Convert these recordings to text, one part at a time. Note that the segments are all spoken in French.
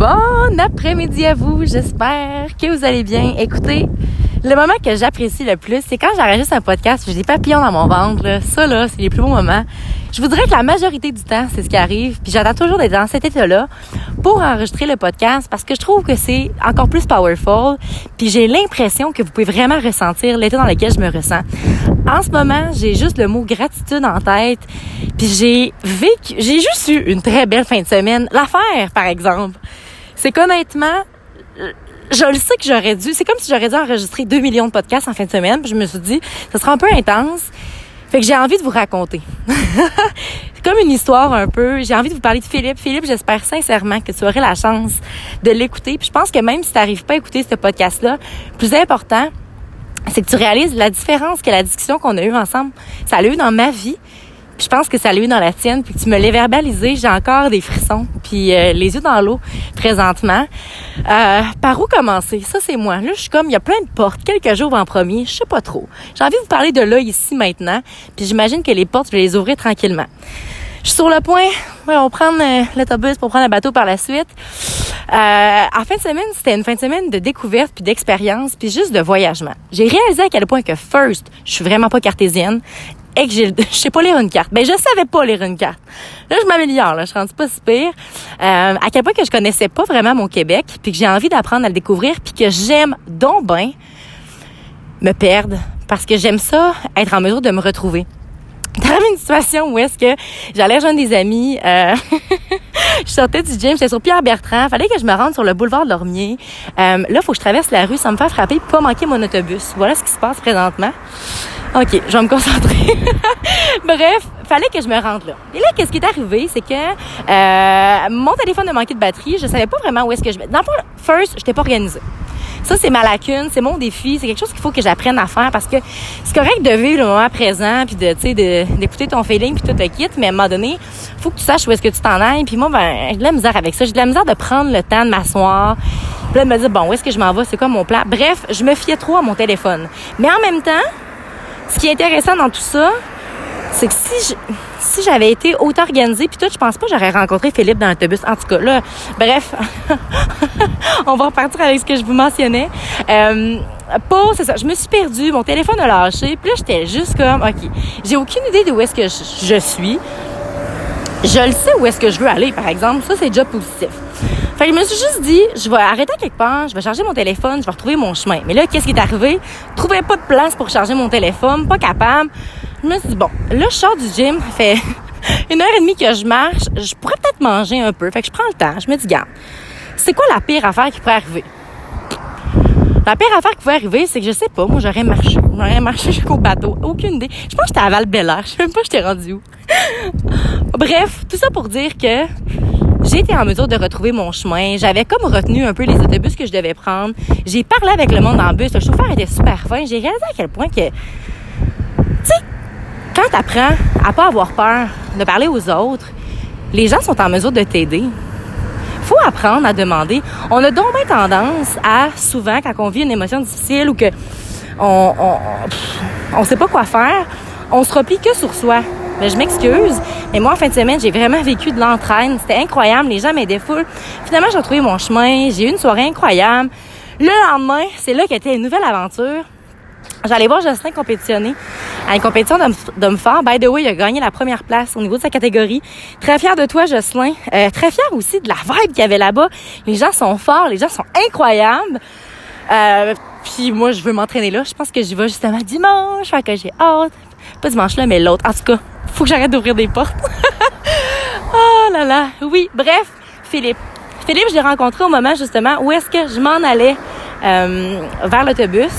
Bon après-midi à vous, j'espère que vous allez bien. Écoutez, le moment que j'apprécie le plus, c'est quand j'enregistre un podcast, j'ai des papillons dans mon ventre. Là. Ça, là, c'est les plus beaux moments. Je voudrais que la majorité du temps, c'est ce qui arrive. Puis j'attends toujours d'être dans cet état-là pour enregistrer le podcast parce que je trouve que c'est encore plus powerful. Puis j'ai l'impression que vous pouvez vraiment ressentir l'état dans lequel je me ressens. En ce moment, j'ai juste le mot gratitude en tête. Puis j'ai vécu, j'ai juste eu une très belle fin de semaine. L'affaire, par exemple, c'est qu'honnêtement, je le sais que j'aurais dû, c'est comme si j'aurais dû enregistrer 2 millions de podcasts en fin de semaine. Puis je me suis dit, ça sera un peu intense. Fait que j'ai envie de vous raconter. c'est comme une histoire un peu. J'ai envie de vous parler de Philippe. Philippe, j'espère sincèrement que tu aurais la chance de l'écouter. Puis je pense que même si tu n'arrives pas à écouter ce podcast-là, plus important, c'est que tu réalises la différence que la discussion qu'on a eue ensemble, ça a eu dans ma vie je pense que ça l'a eu dans la tienne, puis que tu me l'as verbalisé, j'ai encore des frissons, puis euh, les yeux dans l'eau présentement. Euh, par où commencer? Ça, c'est moi. Là, je suis comme, il y a plein de portes, quelques jours en premier, je sais pas trop. J'ai envie de vous parler de là, ici, maintenant, puis j'imagine que les portes, je vais les ouvrir tranquillement. Je suis sur le point, on va prendre euh, l'autobus pour prendre un bateau par la suite. Euh, en fin de semaine, c'était une fin de semaine de découverte puis d'expérience puis juste de voyagement. J'ai réalisé à quel point que first, je suis vraiment pas cartésienne et que je sais pas lire une carte. Ben je savais pas lire une carte. Là je m'améliore, là je rentre pas si pire. Euh, à quel point que je connaissais pas vraiment mon Québec, puis que j'ai envie d'apprendre à le découvrir, puis que j'aime donc bien me perdre parce que j'aime ça être en mesure de me retrouver. T'avais une situation où est-ce que j'allais rejoindre des amis, euh, je sortais du gym, j'étais sur Pierre Bertrand, fallait que je me rende sur le boulevard de Lormier. Euh, là, faut que je traverse la rue sans me faire frapper, pas manquer mon autobus. Voilà ce qui se passe présentement. OK, je vais me concentrer. Bref, fallait que je me rende là. Et là, qu'est-ce qui est arrivé, c'est que euh, mon téléphone a manqué de batterie. Je savais pas vraiment où est-ce que je vais. Dans le first, j'étais pas organisée. Ça, c'est ma lacune, c'est mon défi, c'est quelque chose qu'il faut que j'apprenne à faire parce que c'est correct de vivre le moment présent puis de, tu sais, d'écouter ton feeling puis tout le kit, mais à un moment donné, faut que tu saches où est-ce que tu t'en ailles. Puis moi, ben, j'ai de la misère avec ça. J'ai de la misère de prendre le temps de m'asseoir, puis de me dire, bon, où est-ce que je m'en vais, c'est quoi mon plan? Bref, je me fiais trop à mon téléphone. Mais en même temps, ce qui est intéressant dans tout ça, c'est que si si j'avais été autant organisée puis tout, je pense pas que j'aurais rencontré Philippe dans l'autobus. En tout cas, là, bref, on va repartir avec ce que je vous mentionnais. Euh, pas, c'est ça, je me suis perdue, mon téléphone a lâché, puis là, j'étais juste comme, OK, j'ai aucune idée de où est-ce que je, suis. Je le sais où est-ce que je veux aller, par exemple. Ça, c'est déjà positif. Fait que je me suis juste dit, je vais arrêter quelque part, je vais charger mon téléphone, je vais retrouver mon chemin. Mais là, qu'est-ce qui est arrivé? Je trouvais pas de place pour charger mon téléphone, pas capable. Je me suis dit, bon, là, je sors du gym, fait une heure et demie que je marche, je pourrais peut-être manger un peu. Fait que je prends le temps, je me dis, garde, c'est quoi la pire affaire qui pourrait arriver? La pire affaire qui pourrait arriver, c'est que je sais pas, moi j'aurais marché. J'aurais marché jusqu'au bateau. Aucune idée. Je pense que j'étais à val -Bélair. Je sais même pas j'étais rendu où. Bref, tout ça pour dire que j'ai été en mesure de retrouver mon chemin. J'avais comme retenu un peu les autobus que je devais prendre. J'ai parlé avec le monde en bus. Le chauffeur était super fin. J'ai réalisé à quel point que, tu sais, quand tu apprends à pas avoir peur de parler aux autres, les gens sont en mesure de t'aider. Faut apprendre à demander. On a donc tendance à, souvent, quand on vit une émotion difficile ou que on, on, on sait pas quoi faire, on se replie que sur soi. Mais je m'excuse. Mais moi, en fin de semaine, j'ai vraiment vécu de l'entraîne. C'était incroyable. Les gens m'aidaient full. Finalement, j'ai retrouvé mon chemin. J'ai eu une soirée incroyable. Le lendemain, c'est là qu'était une nouvelle aventure. J'allais voir Justin compétitionner à une compétition d'hommes forts. By the way, il a gagné la première place au niveau de sa catégorie. Très fier de toi, Jocelyn. Euh, très fier aussi de la vibe qu'il y avait là-bas. Les gens sont forts, les gens sont incroyables. Euh, puis moi, je veux m'entraîner là. Je pense que j'y vais justement dimanche, que j'ai hâte. Pas dimanche là, mais l'autre. En tout cas, faut que j'arrête d'ouvrir des portes. oh là là. Oui, bref, Philippe. Philippe, je l'ai rencontré au moment justement où est-ce que je m'en allais euh, vers l'autobus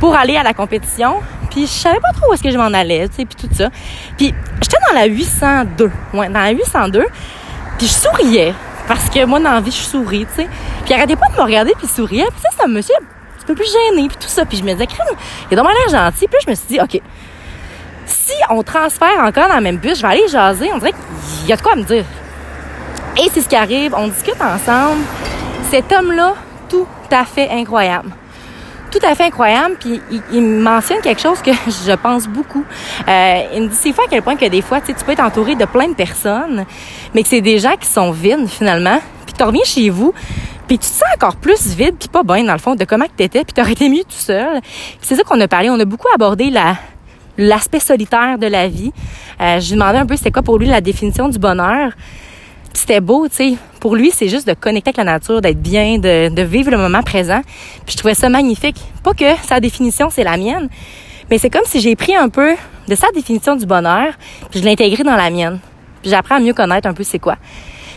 pour aller à la compétition. Puis je savais pas trop où est-ce que je m'en allais, tu sais, puis tout ça. Puis j'étais dans la 802. Ouais, dans la 802. Puis je souriais. Parce que moi, dans la vie, je souris, tu sais. Puis il arrêtait pas de me regarder puis souriait. Puis ça, c'est un monsieur un peu plus gêné, puis tout ça. Puis je me disais, il a dans l'air gentil. Puis je me suis dit, OK, si on transfère encore dans le même bus, je vais aller jaser. On dirait qu'il y a de quoi me dire. Et c'est ce qui arrive. On discute ensemble. Cet homme-là, tout à fait incroyable. Tout à fait incroyable. Puis il, mentionne quelque chose que je pense beaucoup. Euh, il me dit c'est fois à quel point que des fois, tu peux être entouré de plein de personnes, mais que c'est des gens qui sont vides finalement. puis tu reviens chez vous, puis tu te sens encore plus vide, puis pas bien dans le fond de comment que t'étais, puis t'aurais été mieux tout seul. C'est ça qu'on a parlé. On a beaucoup abordé la l'aspect solitaire de la vie. Euh, je lui demandais un peu c'était quoi pour lui la définition du bonheur? C'était beau, tu sais. Pour lui, c'est juste de connecter avec la nature, d'être bien, de, vivre le moment présent. Puis je trouvais ça magnifique. Pas que sa définition, c'est la mienne, mais c'est comme si j'ai pris un peu de sa définition du bonheur, puis je l'ai intégré dans la mienne. Puis j'apprends à mieux connaître un peu c'est quoi.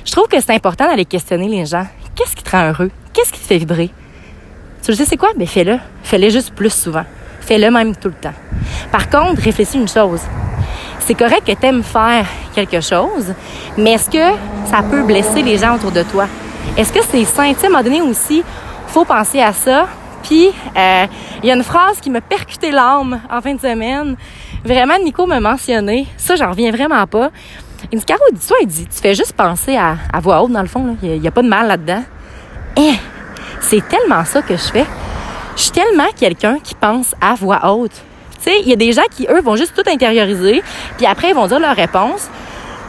Je trouve que c'est important d'aller questionner les gens. Qu'est-ce qui te rend heureux? Qu'est-ce qui te fait vibrer? Tu le sais, c'est quoi? Ben, fais-le. Fais-le juste plus souvent. Fais-le même tout le temps. Par contre, réfléchis une chose. C'est correct que tu aimes faire quelque chose, mais est-ce que ça peut blesser les gens autour de toi? Est-ce que c'est sain? Tu à un moment donné aussi, faut penser à ça. Puis, euh, il y a une phrase qui m'a percuté l'âme en fin de semaine. Vraiment, Nico m'a mentionné. Ça, j'en reviens vraiment pas. Il me dit, Caro, dis-toi, il dit, tu fais juste penser à, voix haute, dans le fond. Il n'y a, pas de mal là-dedans. Eh, c'est tellement ça que je fais. Je suis tellement quelqu'un qui pense à voix haute. Il y a des gens qui, eux, vont juste tout intérioriser, puis après, ils vont dire leur réponse.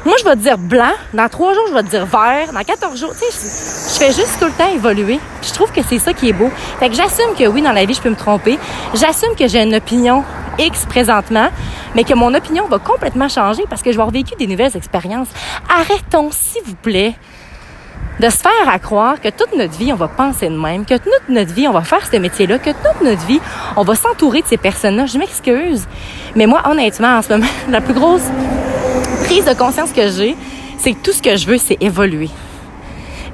Moi, je vais te dire blanc. Dans trois jours, je vais te dire vert. Dans 14 jours, tu sais, je, fais juste tout le temps évoluer. je trouve que c'est ça qui est beau. Fait que j'assume que oui, dans la vie, je peux me tromper. J'assume que j'ai une opinion X présentement, mais que mon opinion va complètement changer parce que je vais avoir vécu des nouvelles expériences. Arrêtons, s'il vous plaît, de se faire croire que toute notre vie, on va penser de même, que toute notre vie, on va faire ce métier-là, que toute notre vie, on va s'entourer de ces personnes-là. Je m'excuse, mais moi, honnêtement, en ce moment, la plus grosse prise de conscience que j'ai, c'est que tout ce que je veux, c'est évoluer.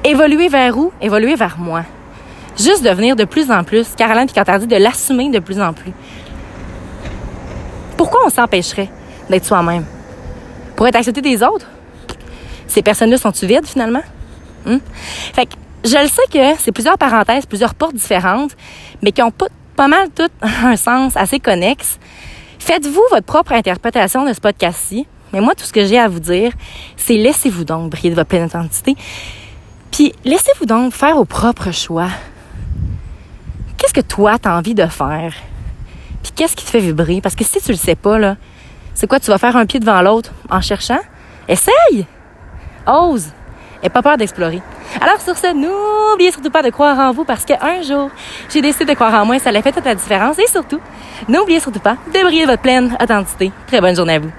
Évoluer vers où? Évoluer vers moi. Juste devenir de plus en plus, Caroline dit de l'assumer de plus en plus. Pourquoi on s'empêcherait d'être soi-même? Pour être accepté des autres? Ces personnes-là sont-tu vides finalement? Hmm? Fait que je le sais que c'est plusieurs parenthèses, plusieurs portes différentes, mais qui ont pas, pas mal toutes un sens assez connexe. Faites-vous votre propre interprétation de ce podcast-ci. Mais moi, tout ce que j'ai à vous dire, c'est laissez-vous donc briller de votre pleine identité. Puis laissez-vous donc faire vos propres choix. Qu'est-ce que toi, tu as envie de faire? Puis qu'est-ce qui te fait vibrer? Parce que si tu le sais pas, là, c'est quoi? Tu vas faire un pied devant l'autre en cherchant? Essaye! Ose! Et pas peur d'explorer. Alors sur ce, n'oubliez surtout pas de croire en vous parce qu'un jour, j'ai décidé de croire en moi, ça a fait toute la différence. Et surtout, n'oubliez surtout pas de briller votre pleine authenticité. Très bonne journée à vous.